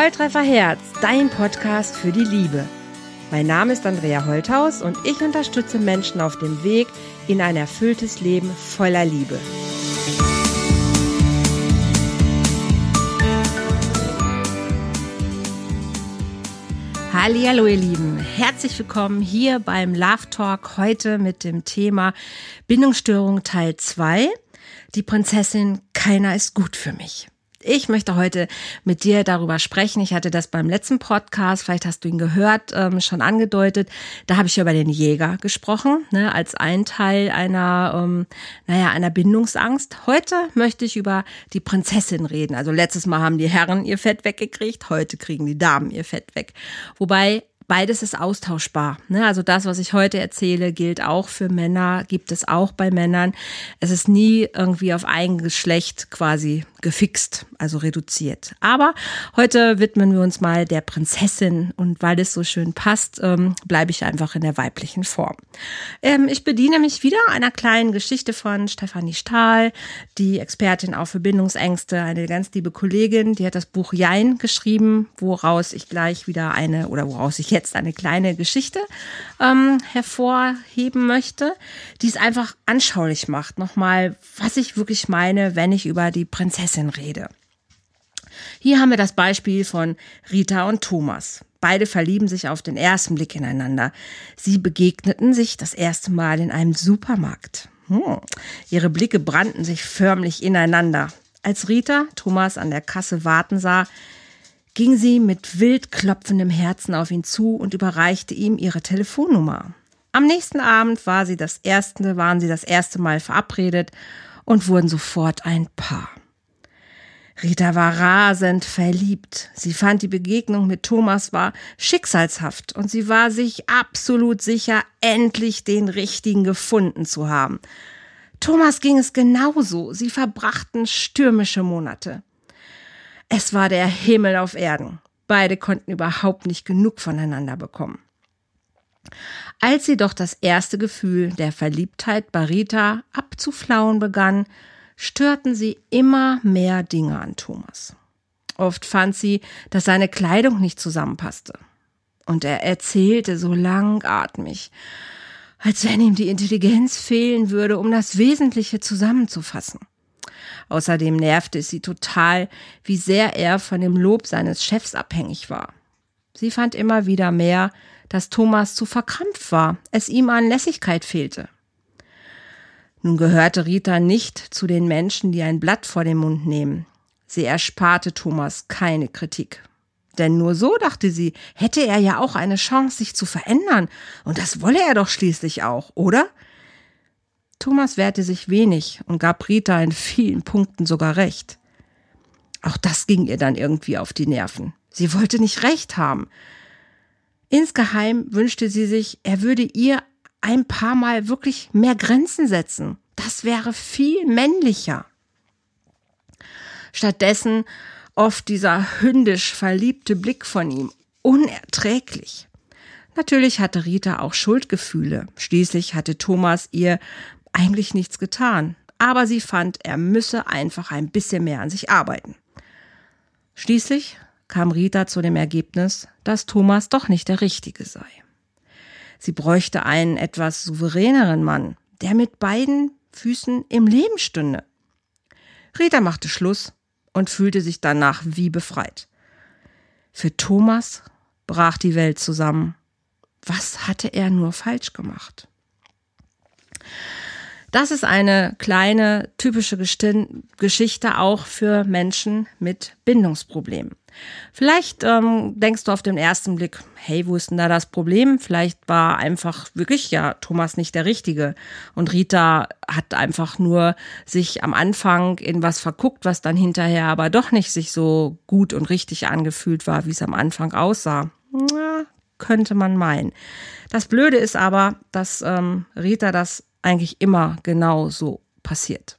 Volltreffer Herz, dein Podcast für die Liebe. Mein Name ist Andrea Holthaus und ich unterstütze Menschen auf dem Weg in ein erfülltes Leben voller Liebe. Hallo ihr Lieben, herzlich willkommen hier beim Love Talk heute mit dem Thema Bindungsstörung Teil 2. Die Prinzessin Keiner ist gut für mich. Ich möchte heute mit dir darüber sprechen. Ich hatte das beim letzten Podcast, vielleicht hast du ihn gehört, ähm, schon angedeutet. Da habe ich über den Jäger gesprochen, ne, als ein Teil einer, ähm, naja, einer Bindungsangst. Heute möchte ich über die Prinzessin reden. Also letztes Mal haben die Herren ihr Fett weggekriegt, heute kriegen die Damen ihr Fett weg. Wobei beides ist austauschbar. Ne? Also das, was ich heute erzähle, gilt auch für Männer, gibt es auch bei Männern. Es ist nie irgendwie auf ein Geschlecht quasi gefixt, also reduziert. Aber heute widmen wir uns mal der Prinzessin und weil es so schön passt, ähm, bleibe ich einfach in der weiblichen Form. Ähm, ich bediene mich wieder einer kleinen Geschichte von Stefanie Stahl, die Expertin auch für Bindungsängste, eine ganz liebe Kollegin, die hat das Buch Jein geschrieben, woraus ich gleich wieder eine oder woraus ich jetzt eine kleine Geschichte ähm, hervorheben möchte, die es einfach anschaulich macht. Nochmal, was ich wirklich meine, wenn ich über die Prinzessin Prinzessin rede. Hier haben wir das Beispiel von Rita und Thomas. Beide verlieben sich auf den ersten Blick ineinander. Sie begegneten sich das erste Mal in einem Supermarkt. Hm. Ihre Blicke brannten sich förmlich ineinander. Als Rita Thomas an der Kasse warten sah, ging sie mit wild klopfendem Herzen auf ihn zu und überreichte ihm ihre Telefonnummer. Am nächsten Abend war sie das erste, waren sie das erste Mal verabredet und wurden sofort ein Paar. Rita war rasend verliebt. Sie fand die Begegnung mit Thomas war schicksalshaft und sie war sich absolut sicher, endlich den richtigen gefunden zu haben. Thomas ging es genauso. Sie verbrachten stürmische Monate. Es war der Himmel auf Erden. Beide konnten überhaupt nicht genug voneinander bekommen. Als sie doch das erste Gefühl der Verliebtheit bei Rita abzuflauen begann, störten sie immer mehr Dinge an Thomas. Oft fand sie, dass seine Kleidung nicht zusammenpasste. Und er erzählte so langatmig, als wenn ihm die Intelligenz fehlen würde, um das Wesentliche zusammenzufassen. Außerdem nervte es sie total, wie sehr er von dem Lob seines Chefs abhängig war. Sie fand immer wieder mehr, dass Thomas zu verkrampft war, es ihm an Lässigkeit fehlte. Nun gehörte Rita nicht zu den Menschen, die ein Blatt vor den Mund nehmen. Sie ersparte Thomas keine Kritik. Denn nur so, dachte sie, hätte er ja auch eine Chance, sich zu verändern. Und das wolle er doch schließlich auch, oder? Thomas wehrte sich wenig und gab Rita in vielen Punkten sogar recht. Auch das ging ihr dann irgendwie auf die Nerven. Sie wollte nicht recht haben. Insgeheim wünschte sie sich, er würde ihr ein paar Mal wirklich mehr Grenzen setzen. Das wäre viel männlicher. Stattdessen oft dieser hündisch verliebte Blick von ihm. Unerträglich. Natürlich hatte Rita auch Schuldgefühle. Schließlich hatte Thomas ihr eigentlich nichts getan. Aber sie fand, er müsse einfach ein bisschen mehr an sich arbeiten. Schließlich kam Rita zu dem Ergebnis, dass Thomas doch nicht der Richtige sei. Sie bräuchte einen etwas souveräneren Mann, der mit beiden Füßen im Leben stünde. Rita machte Schluss und fühlte sich danach wie befreit. Für Thomas brach die Welt zusammen. Was hatte er nur falsch gemacht? Das ist eine kleine typische Geschichte auch für Menschen mit Bindungsproblemen. Vielleicht ähm, denkst du auf den ersten Blick, hey, wo ist denn da das Problem? Vielleicht war einfach wirklich ja Thomas nicht der Richtige und Rita hat einfach nur sich am Anfang in was verguckt, was dann hinterher aber doch nicht sich so gut und richtig angefühlt war, wie es am Anfang aussah. Na, könnte man meinen. Das Blöde ist aber, dass ähm, Rita das eigentlich immer genau so passiert.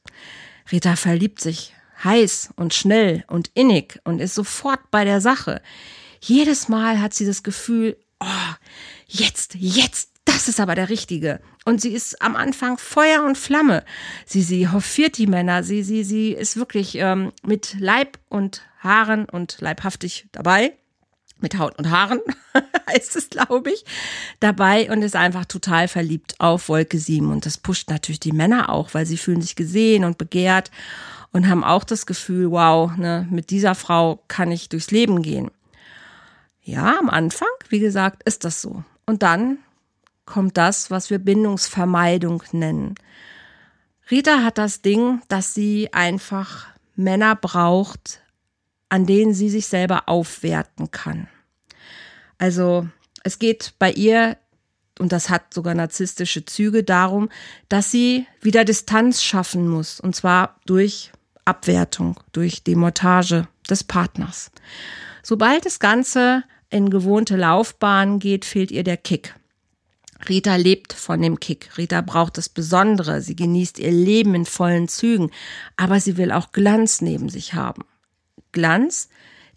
Rita verliebt sich heiß und schnell und innig und ist sofort bei der Sache. Jedes Mal hat sie das Gefühl, oh, jetzt, jetzt, das ist aber der Richtige. Und sie ist am Anfang Feuer und Flamme. Sie, sie hofiert die Männer. Sie, sie, sie ist wirklich ähm, mit Leib und Haaren und leibhaftig dabei. Mit Haut und Haaren heißt es, glaube ich, dabei und ist einfach total verliebt auf Wolke 7. Und das pusht natürlich die Männer auch, weil sie fühlen sich gesehen und begehrt und haben auch das Gefühl, wow, ne, mit dieser Frau kann ich durchs Leben gehen. Ja, am Anfang, wie gesagt, ist das so. Und dann kommt das, was wir Bindungsvermeidung nennen. Rita hat das Ding, dass sie einfach Männer braucht, an denen sie sich selber aufwerten kann. Also es geht bei ihr, und das hat sogar narzisstische Züge, darum, dass sie wieder Distanz schaffen muss, und zwar durch Abwertung, durch Demontage des Partners. Sobald das Ganze in gewohnte Laufbahn geht, fehlt ihr der Kick. Rita lebt von dem Kick. Rita braucht das Besondere. Sie genießt ihr Leben in vollen Zügen. Aber sie will auch Glanz neben sich haben. Glanz,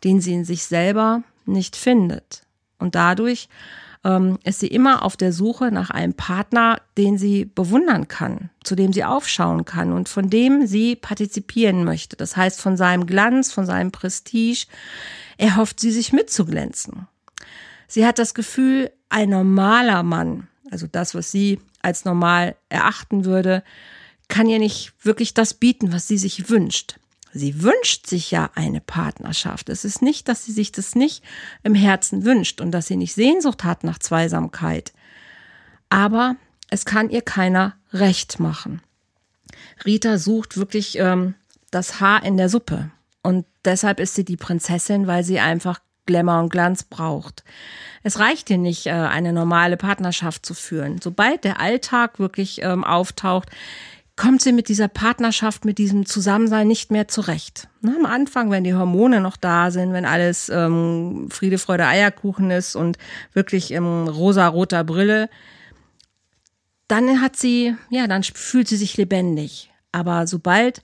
den sie in sich selber nicht findet. Und dadurch ähm, ist sie immer auf der Suche nach einem Partner, den sie bewundern kann, zu dem sie aufschauen kann und von dem sie partizipieren möchte. Das heißt, von seinem Glanz, von seinem Prestige erhofft sie sich mitzuglänzen. Sie hat das Gefühl, ein normaler Mann, also das, was sie als normal erachten würde, kann ihr nicht wirklich das bieten, was sie sich wünscht. Sie wünscht sich ja eine Partnerschaft. Es ist nicht, dass sie sich das nicht im Herzen wünscht und dass sie nicht Sehnsucht hat nach Zweisamkeit. Aber es kann ihr keiner recht machen. Rita sucht wirklich ähm, das Haar in der Suppe. Und deshalb ist sie die Prinzessin, weil sie einfach Glamour und Glanz braucht. Es reicht ihr nicht, äh, eine normale Partnerschaft zu führen. Sobald der Alltag wirklich ähm, auftaucht, kommt sie mit dieser Partnerschaft, mit diesem Zusammensein nicht mehr zurecht. Ne, am Anfang, wenn die Hormone noch da sind, wenn alles ähm, Friede, Freude, Eierkuchen ist und wirklich im rosa-roter Brille, dann hat sie, ja, dann fühlt sie sich lebendig. Aber sobald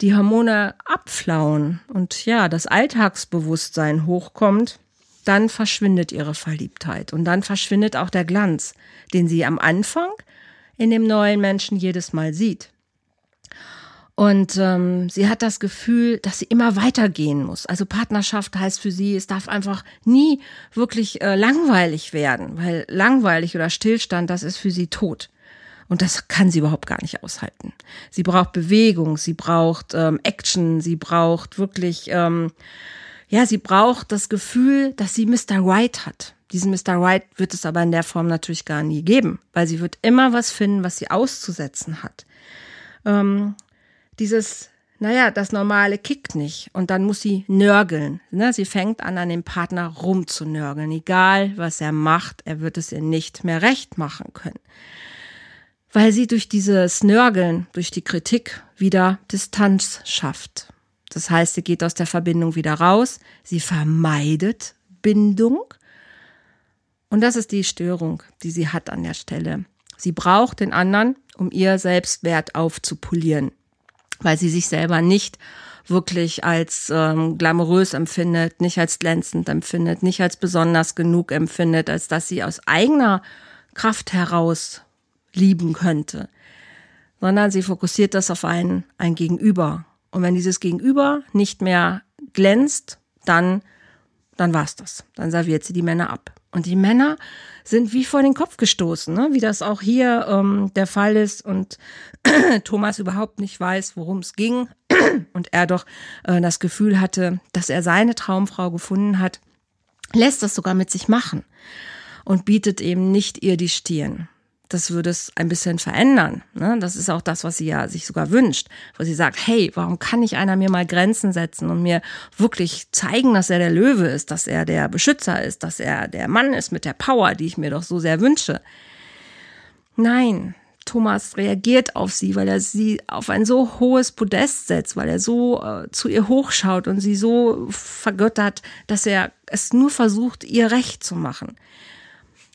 die Hormone abflauen und ja, das Alltagsbewusstsein hochkommt, dann verschwindet ihre Verliebtheit und dann verschwindet auch der Glanz, den sie am Anfang in dem neuen Menschen jedes Mal sieht. Und ähm, sie hat das Gefühl, dass sie immer weitergehen muss. Also Partnerschaft heißt für sie, es darf einfach nie wirklich äh, langweilig werden, weil langweilig oder Stillstand, das ist für sie tot. Und das kann sie überhaupt gar nicht aushalten. Sie braucht Bewegung, sie braucht ähm, Action, sie braucht wirklich, ähm, ja, sie braucht das Gefühl, dass sie Mr. Right hat. Diesen Mr. Right wird es aber in der Form natürlich gar nie geben, weil sie wird immer was finden, was sie auszusetzen hat. Ähm, dieses, naja, das Normale kickt nicht und dann muss sie nörgeln. Ne? Sie fängt an, an dem Partner rumzunörgeln. Egal, was er macht, er wird es ihr nicht mehr recht machen können. Weil sie durch dieses Nörgeln, durch die Kritik wieder Distanz schafft. Das heißt, sie geht aus der Verbindung wieder raus, sie vermeidet Bindung und das ist die Störung, die sie hat an der Stelle. Sie braucht den anderen, um ihr Selbstwert aufzupolieren, weil sie sich selber nicht wirklich als ähm, glamourös empfindet, nicht als glänzend empfindet, nicht als besonders genug empfindet, als dass sie aus eigener Kraft heraus lieben könnte, sondern sie fokussiert das auf ein, ein Gegenüber. Und wenn dieses Gegenüber nicht mehr glänzt, dann, dann war's das. Dann serviert sie die Männer ab. Und die Männer sind wie vor den Kopf gestoßen, ne? wie das auch hier ähm, der Fall ist und Thomas überhaupt nicht weiß, worum es ging und er doch äh, das Gefühl hatte, dass er seine Traumfrau gefunden hat, lässt das sogar mit sich machen und bietet eben nicht ihr die Stirn das würde es ein bisschen verändern. Ne? Das ist auch das, was sie ja sich sogar wünscht, wo sie sagt, hey, warum kann nicht einer mir mal Grenzen setzen und mir wirklich zeigen, dass er der Löwe ist, dass er der Beschützer ist, dass er der Mann ist mit der Power, die ich mir doch so sehr wünsche. Nein, Thomas reagiert auf sie, weil er sie auf ein so hohes Podest setzt, weil er so äh, zu ihr hochschaut und sie so vergöttert, dass er es nur versucht, ihr recht zu machen.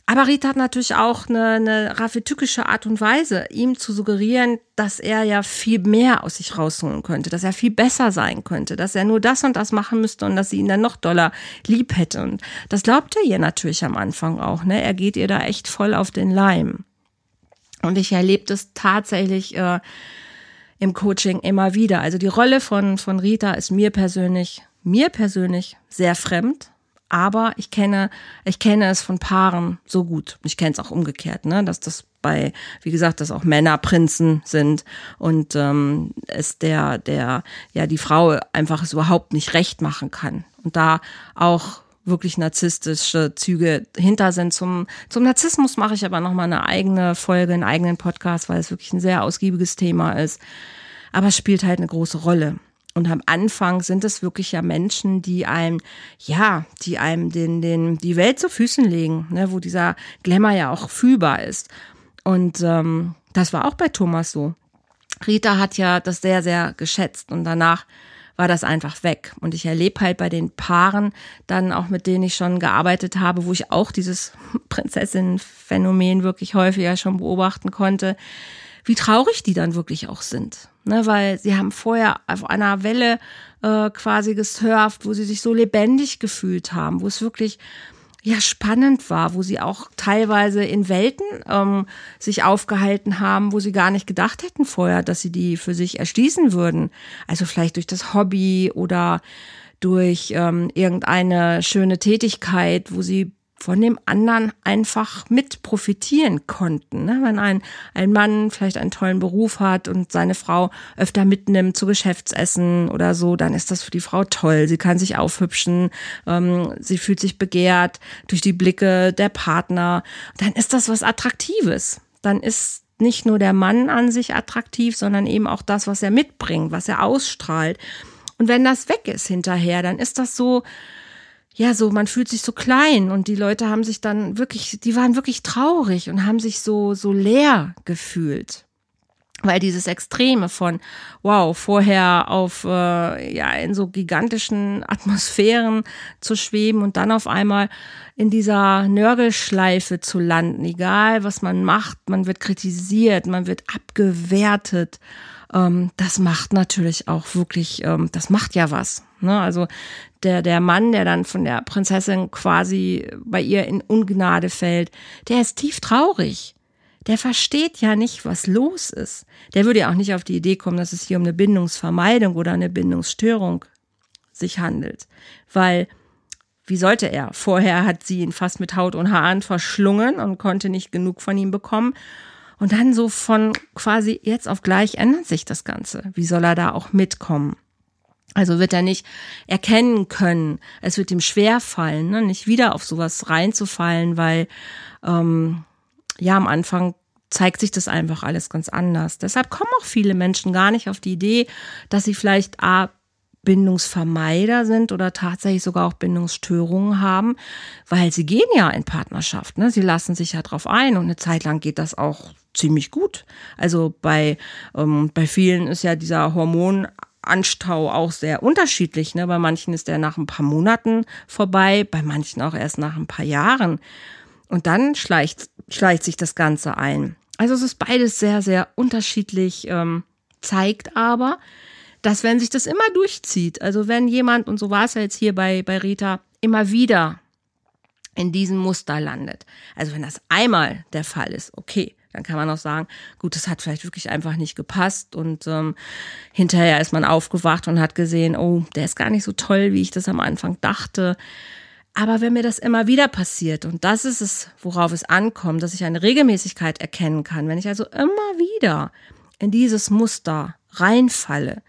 Aber Rita hat natürlich auch eine, eine raffetückische Art und Weise, ihm zu suggerieren, dass er ja viel mehr aus sich rausholen könnte, dass er viel besser sein könnte, dass er nur das und das machen müsste und dass sie ihn dann noch doller lieb hätte. Und das glaubt er ihr natürlich am Anfang auch. Ne? Er geht ihr da echt voll auf den Leim. Und ich erlebe das tatsächlich äh, im Coaching immer wieder. Also die Rolle von, von Rita ist mir persönlich, mir persönlich sehr fremd aber ich kenne, ich kenne es von Paaren so gut. Ich kenne es auch umgekehrt, ne, dass das bei, wie gesagt, dass auch Männer Prinzen sind und ähm, es der, der, ja, die Frau einfach es überhaupt nicht recht machen kann. Und da auch wirklich narzisstische Züge hinter sind. Zum, zum Narzissmus mache ich aber nochmal eine eigene Folge, einen eigenen Podcast, weil es wirklich ein sehr ausgiebiges Thema ist. Aber es spielt halt eine große Rolle. Und am Anfang sind es wirklich ja Menschen, die einem, ja, die einem den, den, die Welt zu Füßen legen, ne, wo dieser Glamour ja auch fühlbar ist. Und ähm, das war auch bei Thomas so. Rita hat ja das sehr, sehr geschätzt und danach war das einfach weg. Und ich erlebe halt bei den Paaren dann auch, mit denen ich schon gearbeitet habe, wo ich auch dieses Prinzessin-Phänomen wirklich häufiger schon beobachten konnte, wie traurig die dann wirklich auch sind. Ne, weil sie haben vorher auf einer Welle äh, quasi gesurft, wo sie sich so lebendig gefühlt haben, wo es wirklich ja spannend war, wo sie auch teilweise in Welten ähm, sich aufgehalten haben, wo sie gar nicht gedacht hätten vorher, dass sie die für sich erschließen würden. Also vielleicht durch das Hobby oder durch ähm, irgendeine schöne Tätigkeit, wo sie von dem anderen einfach mit profitieren konnten. Ne? Wenn ein, ein Mann vielleicht einen tollen Beruf hat und seine Frau öfter mitnimmt zu Geschäftsessen oder so, dann ist das für die Frau toll. Sie kann sich aufhübschen, ähm, sie fühlt sich begehrt durch die Blicke der Partner. Dann ist das was Attraktives. Dann ist nicht nur der Mann an sich attraktiv, sondern eben auch das, was er mitbringt, was er ausstrahlt. Und wenn das weg ist hinterher, dann ist das so, ja, so, man fühlt sich so klein und die Leute haben sich dann wirklich, die waren wirklich traurig und haben sich so, so leer gefühlt. Weil dieses Extreme von, wow, vorher auf, äh, ja, in so gigantischen Atmosphären zu schweben und dann auf einmal in dieser Nörgelschleife zu landen, egal was man macht, man wird kritisiert, man wird abgewertet ähm, das macht natürlich auch wirklich, ähm, das macht ja was. Ne? Also der, der Mann, der dann von der Prinzessin quasi bei ihr in Ungnade fällt, der ist tief traurig. Der versteht ja nicht, was los ist. Der würde ja auch nicht auf die Idee kommen, dass es hier um eine Bindungsvermeidung oder eine Bindungsstörung sich handelt. Weil, wie sollte er? Vorher hat sie ihn fast mit Haut und Haaren verschlungen und konnte nicht genug von ihm bekommen. Und dann so von quasi jetzt auf gleich ändert sich das Ganze. Wie soll er da auch mitkommen? Also wird er nicht erkennen können. Es wird ihm schwer fallen, ne? nicht wieder auf sowas reinzufallen, weil ähm, ja am Anfang zeigt sich das einfach alles ganz anders. Deshalb kommen auch viele Menschen gar nicht auf die Idee, dass sie vielleicht A, Bindungsvermeider sind oder tatsächlich sogar auch Bindungsstörungen haben, weil sie gehen ja in Partnerschaft. Ne? Sie lassen sich ja drauf ein und eine Zeit lang geht das auch ziemlich gut. Also bei, ähm, bei vielen ist ja dieser Hormonanstau auch sehr unterschiedlich. Ne? Bei manchen ist der nach ein paar Monaten vorbei, bei manchen auch erst nach ein paar Jahren. Und dann schleicht, schleicht sich das Ganze ein. Also es ist beides sehr, sehr unterschiedlich, ähm, zeigt aber, dass wenn sich das immer durchzieht, also wenn jemand, und so war es ja jetzt hier bei, bei Rita, immer wieder in diesem Muster landet. Also wenn das einmal der Fall ist, okay, dann kann man auch sagen, gut, das hat vielleicht wirklich einfach nicht gepasst und ähm, hinterher ist man aufgewacht und hat gesehen, oh, der ist gar nicht so toll, wie ich das am Anfang dachte. Aber wenn mir das immer wieder passiert, und das ist es, worauf es ankommt, dass ich eine Regelmäßigkeit erkennen kann, wenn ich also immer wieder in dieses Muster reinfalle,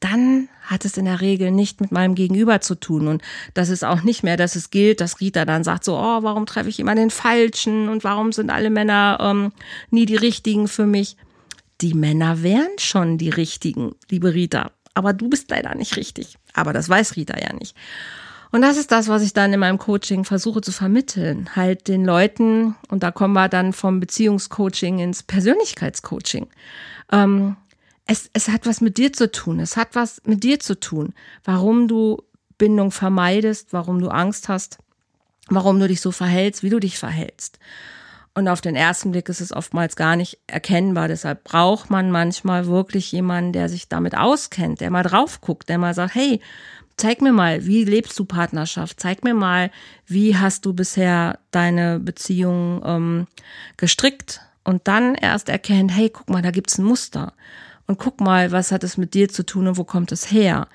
dann hat es in der Regel nicht mit meinem Gegenüber zu tun. Und das ist auch nicht mehr, dass es gilt, dass Rita dann sagt so, oh, warum treffe ich immer den Falschen und warum sind alle Männer ähm, nie die Richtigen für mich? Die Männer wären schon die Richtigen, liebe Rita. Aber du bist leider nicht richtig. Aber das weiß Rita ja nicht. Und das ist das, was ich dann in meinem Coaching versuche zu vermitteln. Halt den Leuten, und da kommen wir dann vom Beziehungscoaching ins Persönlichkeitscoaching. Ähm, es, es hat was mit dir zu tun. Es hat was mit dir zu tun, warum du Bindung vermeidest, warum du Angst hast, warum du dich so verhältst, wie du dich verhältst. Und auf den ersten Blick ist es oftmals gar nicht erkennbar. Deshalb braucht man manchmal wirklich jemanden, der sich damit auskennt, der mal drauf guckt, der mal sagt, hey, zeig mir mal, wie lebst du Partnerschaft? Zeig mir mal, wie hast du bisher deine Beziehung ähm, gestrickt? Und dann erst erkennt, hey, guck mal, da gibt's ein Muster. Und guck mal, was hat es mit dir zu tun und wo kommt es her?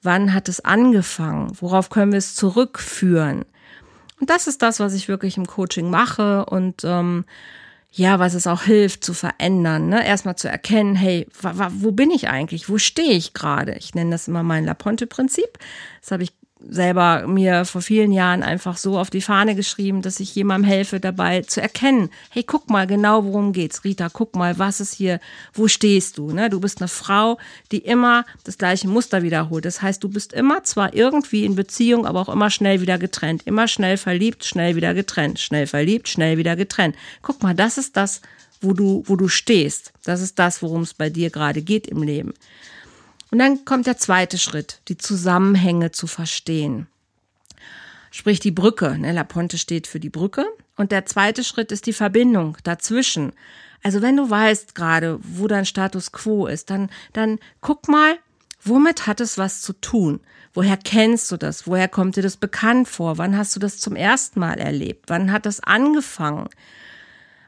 Wann hat es angefangen? Worauf können wir es zurückführen? Und das ist das, was ich wirklich im Coaching mache und ähm, ja, was es auch hilft zu verändern. Ne? Erstmal zu erkennen, hey, wo bin ich eigentlich? Wo stehe ich gerade? Ich nenne das immer mein Laponte-Prinzip. Das habe ich selber mir vor vielen Jahren einfach so auf die Fahne geschrieben, dass ich jemandem helfe dabei zu erkennen, hey, guck mal genau, worum geht's. Rita, guck mal, was ist hier, wo stehst du? Ne? Du bist eine Frau, die immer das gleiche Muster wiederholt. Das heißt, du bist immer zwar irgendwie in Beziehung, aber auch immer schnell wieder getrennt. Immer schnell verliebt, schnell wieder getrennt. Schnell verliebt, schnell wieder getrennt. Guck mal, das ist das, wo du, wo du stehst. Das ist das, worum es bei dir gerade geht im Leben. Und dann kommt der zweite Schritt, die Zusammenhänge zu verstehen. Sprich die Brücke. Ne? La Ponte steht für die Brücke. Und der zweite Schritt ist die Verbindung dazwischen. Also wenn du weißt gerade, wo dein Status quo ist, dann, dann guck mal, womit hat es was zu tun? Woher kennst du das? Woher kommt dir das bekannt vor? Wann hast du das zum ersten Mal erlebt? Wann hat das angefangen?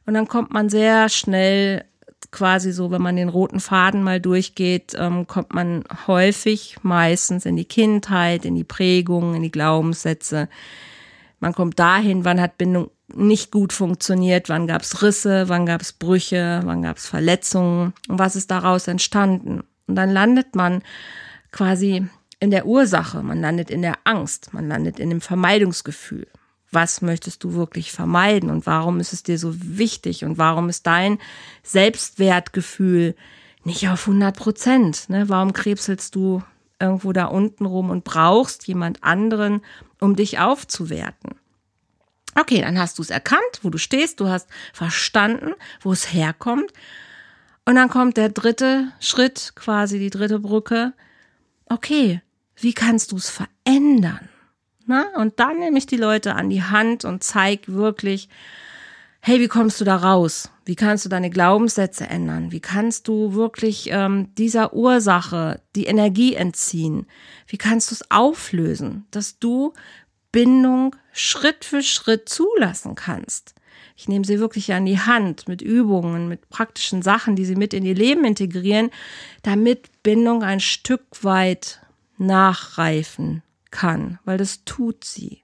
Und dann kommt man sehr schnell quasi so, wenn man den roten Faden mal durchgeht, ähm, kommt man häufig meistens in die Kindheit, in die Prägung, in die Glaubenssätze. Man kommt dahin, wann hat Bindung nicht gut funktioniert, wann gab es Risse, wann gab es Brüche, wann gab es Verletzungen und was ist daraus entstanden. Und dann landet man quasi in der Ursache, man landet in der Angst, man landet in dem Vermeidungsgefühl was möchtest du wirklich vermeiden und warum ist es dir so wichtig und warum ist dein Selbstwertgefühl nicht auf 100 Prozent? Ne? Warum krebselst du irgendwo da unten rum und brauchst jemand anderen, um dich aufzuwerten? Okay, dann hast du es erkannt, wo du stehst, du hast verstanden, wo es herkommt. Und dann kommt der dritte Schritt, quasi die dritte Brücke. Okay, wie kannst du es verändern? Na? Und dann nehme ich die Leute an die Hand und zeige wirklich, hey, wie kommst du da raus? Wie kannst du deine Glaubenssätze ändern? Wie kannst du wirklich ähm, dieser Ursache die Energie entziehen? Wie kannst du es auflösen, dass du Bindung Schritt für Schritt zulassen kannst? Ich nehme sie wirklich an die Hand mit Übungen, mit praktischen Sachen, die sie mit in ihr Leben integrieren, damit Bindung ein Stück weit nachreifen kann, weil das tut sie.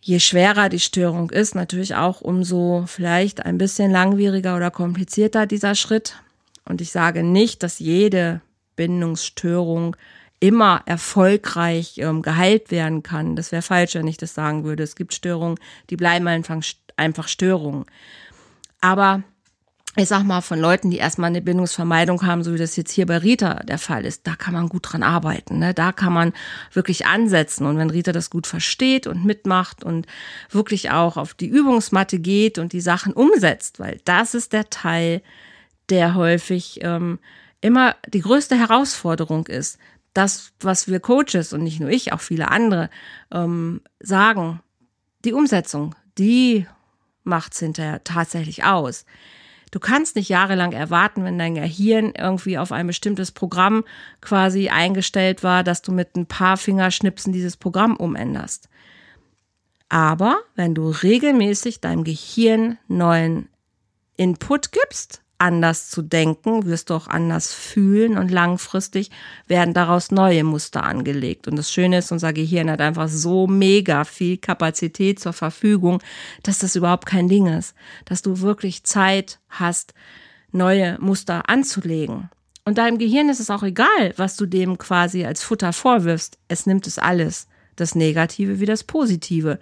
Je schwerer die Störung ist, natürlich auch umso vielleicht ein bisschen langwieriger oder komplizierter dieser Schritt. Und ich sage nicht, dass jede Bindungsstörung immer erfolgreich ähm, geheilt werden kann. Das wäre falsch, wenn ich das sagen würde. Es gibt Störungen, die bleiben einfach, einfach Störungen. Aber ich sag mal, von Leuten, die erstmal eine Bindungsvermeidung haben, so wie das jetzt hier bei Rita der Fall ist, da kann man gut dran arbeiten. Ne? Da kann man wirklich ansetzen. Und wenn Rita das gut versteht und mitmacht und wirklich auch auf die Übungsmatte geht und die Sachen umsetzt, weil das ist der Teil, der häufig ähm, immer die größte Herausforderung ist. Das, was wir Coaches und nicht nur ich, auch viele andere ähm, sagen, die Umsetzung, die macht's hinterher tatsächlich aus. Du kannst nicht jahrelang erwarten, wenn dein Gehirn irgendwie auf ein bestimmtes Programm quasi eingestellt war, dass du mit ein paar Fingerschnipsen dieses Programm umänderst. Aber wenn du regelmäßig deinem Gehirn neuen Input gibst, anders zu denken, wirst du auch anders fühlen und langfristig werden daraus neue Muster angelegt. Und das Schöne ist, unser Gehirn hat einfach so mega viel Kapazität zur Verfügung, dass das überhaupt kein Ding ist, dass du wirklich Zeit hast, neue Muster anzulegen. Und deinem Gehirn ist es auch egal, was du dem quasi als Futter vorwirfst. Es nimmt es alles, das Negative wie das Positive.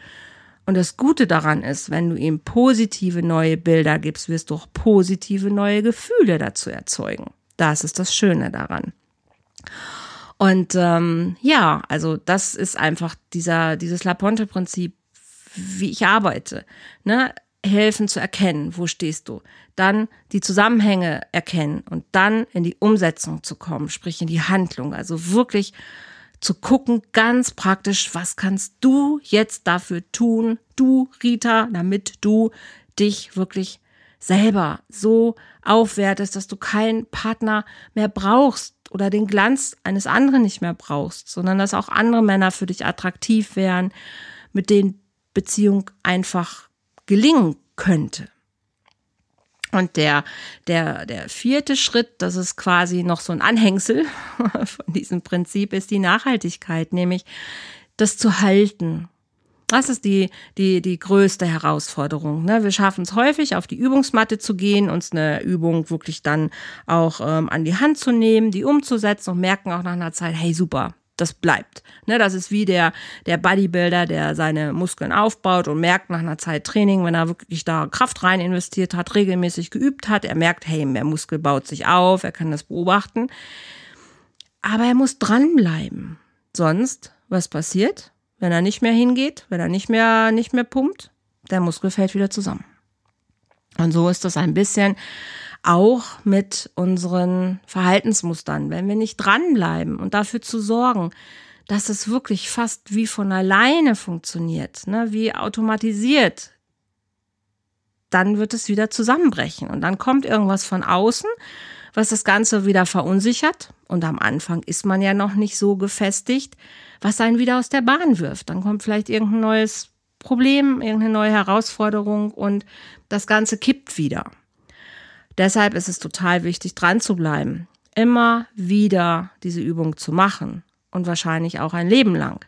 Und das Gute daran ist, wenn du ihm positive neue Bilder gibst, wirst du auch positive neue Gefühle dazu erzeugen. Das ist das Schöne daran. Und ähm, ja, also das ist einfach dieser, dieses Laponte-Prinzip, wie ich arbeite. Ne? Helfen zu erkennen, wo stehst du. Dann die Zusammenhänge erkennen und dann in die Umsetzung zu kommen, sprich in die Handlung. Also wirklich zu gucken, ganz praktisch, was kannst du jetzt dafür tun, du Rita, damit du dich wirklich selber so aufwertest, dass du keinen Partner mehr brauchst oder den Glanz eines anderen nicht mehr brauchst, sondern dass auch andere Männer für dich attraktiv wären, mit denen Beziehung einfach gelingen könnte. Und der, der, der vierte Schritt, das ist quasi noch so ein Anhängsel von diesem Prinzip, ist die Nachhaltigkeit, nämlich das zu halten. Das ist die, die, die größte Herausforderung. Ne? Wir schaffen es häufig, auf die Übungsmatte zu gehen, uns eine Übung wirklich dann auch ähm, an die Hand zu nehmen, die umzusetzen und merken auch nach einer Zeit, hey super, das bleibt. Ne, das ist wie der, der Bodybuilder, der seine Muskeln aufbaut und merkt nach einer Zeit Training, wenn er wirklich da Kraft rein investiert hat, regelmäßig geübt hat, er merkt, hey, der Muskel baut sich auf, er kann das beobachten. Aber er muss dranbleiben. Sonst, was passiert, wenn er nicht mehr hingeht, wenn er nicht mehr, nicht mehr pumpt? Der Muskel fällt wieder zusammen. Und so ist das ein bisschen auch mit unseren Verhaltensmustern, wenn wir nicht dranbleiben und dafür zu sorgen, dass es wirklich fast wie von alleine funktioniert, ne, wie automatisiert, dann wird es wieder zusammenbrechen und dann kommt irgendwas von außen, was das Ganze wieder verunsichert und am Anfang ist man ja noch nicht so gefestigt, was einen wieder aus der Bahn wirft. Dann kommt vielleicht irgendein neues Problem, irgendeine neue Herausforderung und das Ganze kippt wieder. Deshalb ist es total wichtig, dran zu bleiben, immer wieder diese Übung zu machen und wahrscheinlich auch ein Leben lang.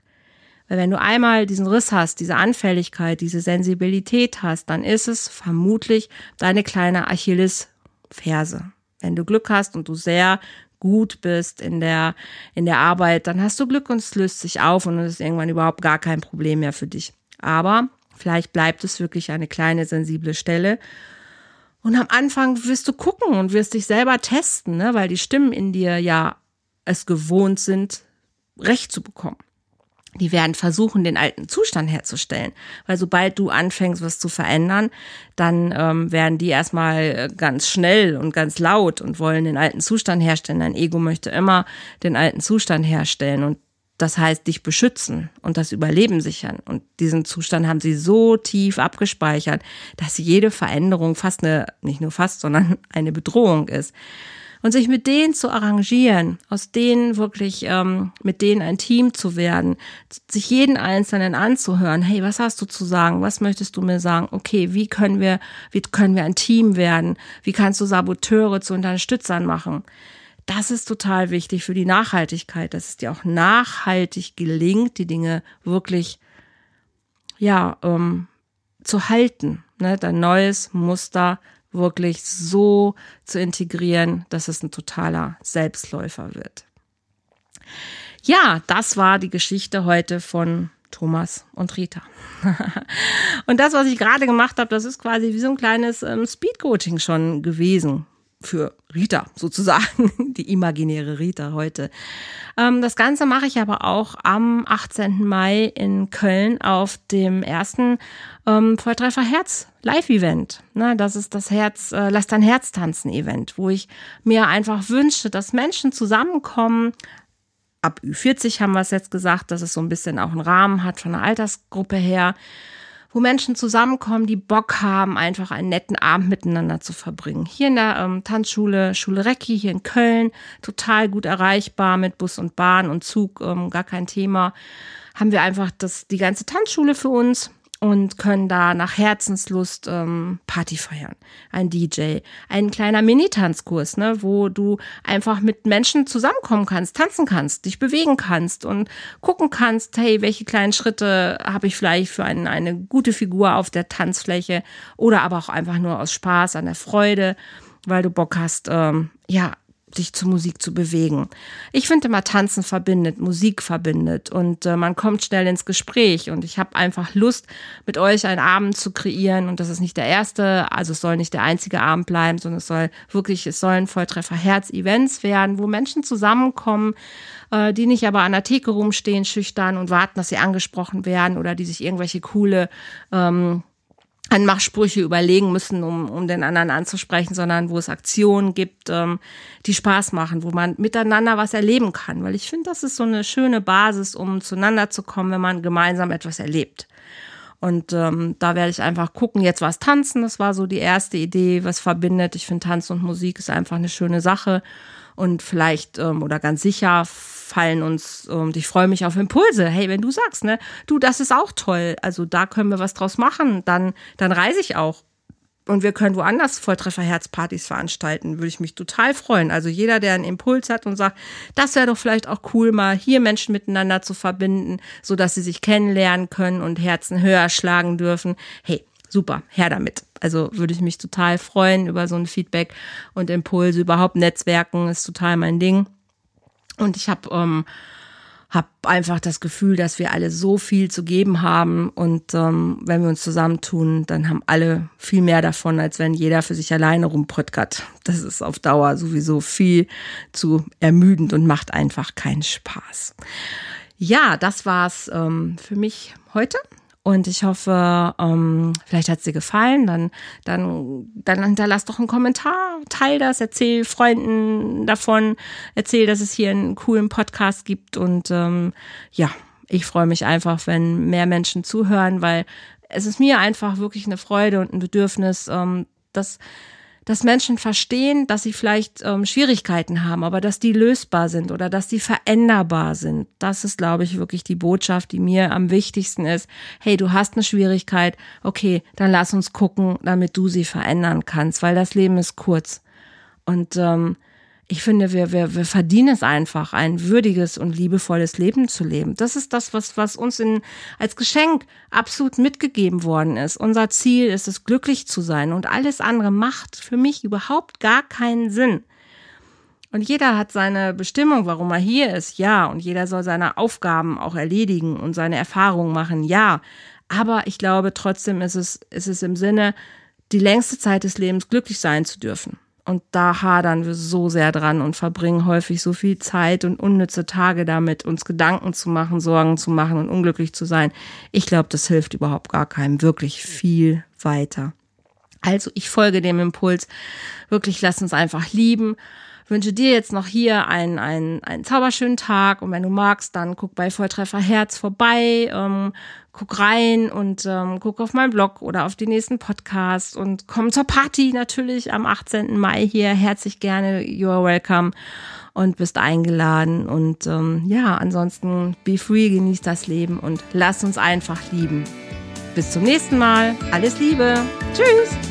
Weil wenn du einmal diesen Riss hast, diese Anfälligkeit, diese Sensibilität hast, dann ist es vermutlich deine kleine Achillesferse. Wenn du Glück hast und du sehr gut bist in der, in der Arbeit, dann hast du Glück und es löst sich auf und es ist irgendwann überhaupt gar kein Problem mehr für dich. Aber vielleicht bleibt es wirklich eine kleine sensible Stelle und am Anfang wirst du gucken und wirst dich selber testen, ne? weil die Stimmen in dir ja es gewohnt sind, Recht zu bekommen. Die werden versuchen, den alten Zustand herzustellen. Weil sobald du anfängst, was zu verändern, dann ähm, werden die erstmal äh, ganz schnell und ganz laut und wollen den alten Zustand herstellen. Dein Ego möchte immer den alten Zustand herstellen. Und das heißt, dich beschützen und das Überleben sichern. Und diesen Zustand haben sie so tief abgespeichert, dass jede Veränderung fast eine, nicht nur fast, sondern eine Bedrohung ist. Und sich mit denen zu arrangieren, aus denen wirklich, ähm, mit denen ein Team zu werden, sich jeden Einzelnen anzuhören, hey, was hast du zu sagen? Was möchtest du mir sagen? Okay, wie können wir, wie können wir ein Team werden? Wie kannst du Saboteure zu Unterstützern machen? Das ist total wichtig für die Nachhaltigkeit, dass es dir auch nachhaltig gelingt, die Dinge wirklich, ja, ähm, zu halten, ne, dein neues Muster wirklich so zu integrieren, dass es ein totaler Selbstläufer wird. Ja, das war die Geschichte heute von Thomas und Rita. und das, was ich gerade gemacht habe, das ist quasi wie so ein kleines ähm, Speed-Coaching schon gewesen für Rita sozusagen, die imaginäre Rita heute. Ähm, das Ganze mache ich aber auch am 18. Mai in Köln auf dem ersten ähm, Volltreffer Herz Live-Event. Ne, das ist das Herz, äh, Lass dein Herz tanzen Event, wo ich mir einfach wünsche, dass Menschen zusammenkommen. Ab Ü40 haben wir es jetzt gesagt, dass es so ein bisschen auch einen Rahmen hat von der Altersgruppe her wo Menschen zusammenkommen, die Bock haben, einfach einen netten Abend miteinander zu verbringen. Hier in der ähm, Tanzschule, Schule Recki, hier in Köln, total gut erreichbar mit Bus und Bahn und Zug, ähm, gar kein Thema. Haben wir einfach das, die ganze Tanzschule für uns und können da nach Herzenslust ähm, Party feiern. Ein DJ, ein kleiner Mini-Tanzkurs, ne, wo du einfach mit Menschen zusammenkommen kannst, tanzen kannst, dich bewegen kannst und gucken kannst, hey, welche kleinen Schritte habe ich vielleicht für ein, eine gute Figur auf der Tanzfläche oder aber auch einfach nur aus Spaß, an der Freude, weil du Bock hast, ähm, ja, dich zur Musik zu bewegen. Ich finde immer, Tanzen verbindet, Musik verbindet. Und äh, man kommt schnell ins Gespräch. Und ich habe einfach Lust, mit euch einen Abend zu kreieren. Und das ist nicht der erste, also es soll nicht der einzige Abend bleiben, sondern es soll wirklich, es sollen Volltreffer Herz-Events werden, wo Menschen zusammenkommen, äh, die nicht aber an der Theke rumstehen, schüchtern und warten, dass sie angesprochen werden oder die sich irgendwelche coole ähm, an Machsprüche überlegen müssen, um, um den anderen anzusprechen, sondern wo es Aktionen gibt, ähm, die Spaß machen, wo man miteinander was erleben kann. Weil ich finde, das ist so eine schöne Basis, um zueinander zu kommen, wenn man gemeinsam etwas erlebt. Und ähm, da werde ich einfach gucken. Jetzt war es Tanzen, das war so die erste Idee, was verbindet. Ich finde, Tanz und Musik ist einfach eine schöne Sache. Und vielleicht ähm, oder ganz sicher fallen uns, und ich freue mich auf Impulse. Hey, wenn du sagst, ne, du, das ist auch toll, also da können wir was draus machen, dann, dann reise ich auch. Und wir können woanders Volltreffer-Herzpartys veranstalten, würde ich mich total freuen. Also jeder, der einen Impuls hat und sagt, das wäre doch vielleicht auch cool, mal hier Menschen miteinander zu verbinden, so dass sie sich kennenlernen können und Herzen höher schlagen dürfen. Hey, super, her damit. Also würde ich mich total freuen über so ein Feedback und Impulse. Überhaupt Netzwerken ist total mein Ding. Und ich habe ähm, hab einfach das Gefühl, dass wir alle so viel zu geben haben. Und ähm, wenn wir uns zusammentun, dann haben alle viel mehr davon, als wenn jeder für sich alleine rumpröttgert. Das ist auf Dauer sowieso viel zu ermüdend und macht einfach keinen Spaß. Ja, das war's ähm, für mich heute. Und ich hoffe, ähm, vielleicht hat es dir gefallen. Dann, dann, dann hinterlass doch einen Kommentar, teil das, erzähl Freunden davon, erzähl, dass es hier einen coolen Podcast gibt. Und ähm, ja, ich freue mich einfach, wenn mehr Menschen zuhören, weil es ist mir einfach wirklich eine Freude und ein Bedürfnis, ähm, dass dass Menschen verstehen, dass sie vielleicht ähm, Schwierigkeiten haben, aber dass die lösbar sind oder dass die veränderbar sind. Das ist, glaube ich, wirklich die Botschaft, die mir am wichtigsten ist. Hey, du hast eine Schwierigkeit, okay, dann lass uns gucken, damit du sie verändern kannst, weil das Leben ist kurz. Und ähm, ich finde, wir, wir, wir verdienen es einfach, ein würdiges und liebevolles Leben zu leben. Das ist das, was, was uns in, als Geschenk absolut mitgegeben worden ist. Unser Ziel ist es, glücklich zu sein und alles andere macht für mich überhaupt gar keinen Sinn. Und jeder hat seine Bestimmung, warum er hier ist, ja. Und jeder soll seine Aufgaben auch erledigen und seine Erfahrungen machen, ja. Aber ich glaube, trotzdem ist es, ist es im Sinne, die längste Zeit des Lebens glücklich sein zu dürfen. Und da hadern wir so sehr dran und verbringen häufig so viel Zeit und unnütze Tage damit, uns Gedanken zu machen, Sorgen zu machen und unglücklich zu sein. Ich glaube, das hilft überhaupt gar keinem wirklich viel weiter. Also ich folge dem Impuls. Wirklich, lass uns einfach lieben wünsche dir jetzt noch hier einen, einen, einen zauberschönen Tag und wenn du magst, dann guck bei Volltreffer Herz vorbei, ähm, guck rein und ähm, guck auf meinen Blog oder auf die nächsten Podcasts und komm zur Party natürlich am 18. Mai hier. Herzlich gerne, you are welcome und bist eingeladen. Und ähm, ja, ansonsten be free, genieß das Leben und lass uns einfach lieben. Bis zum nächsten Mal. Alles Liebe. Tschüss.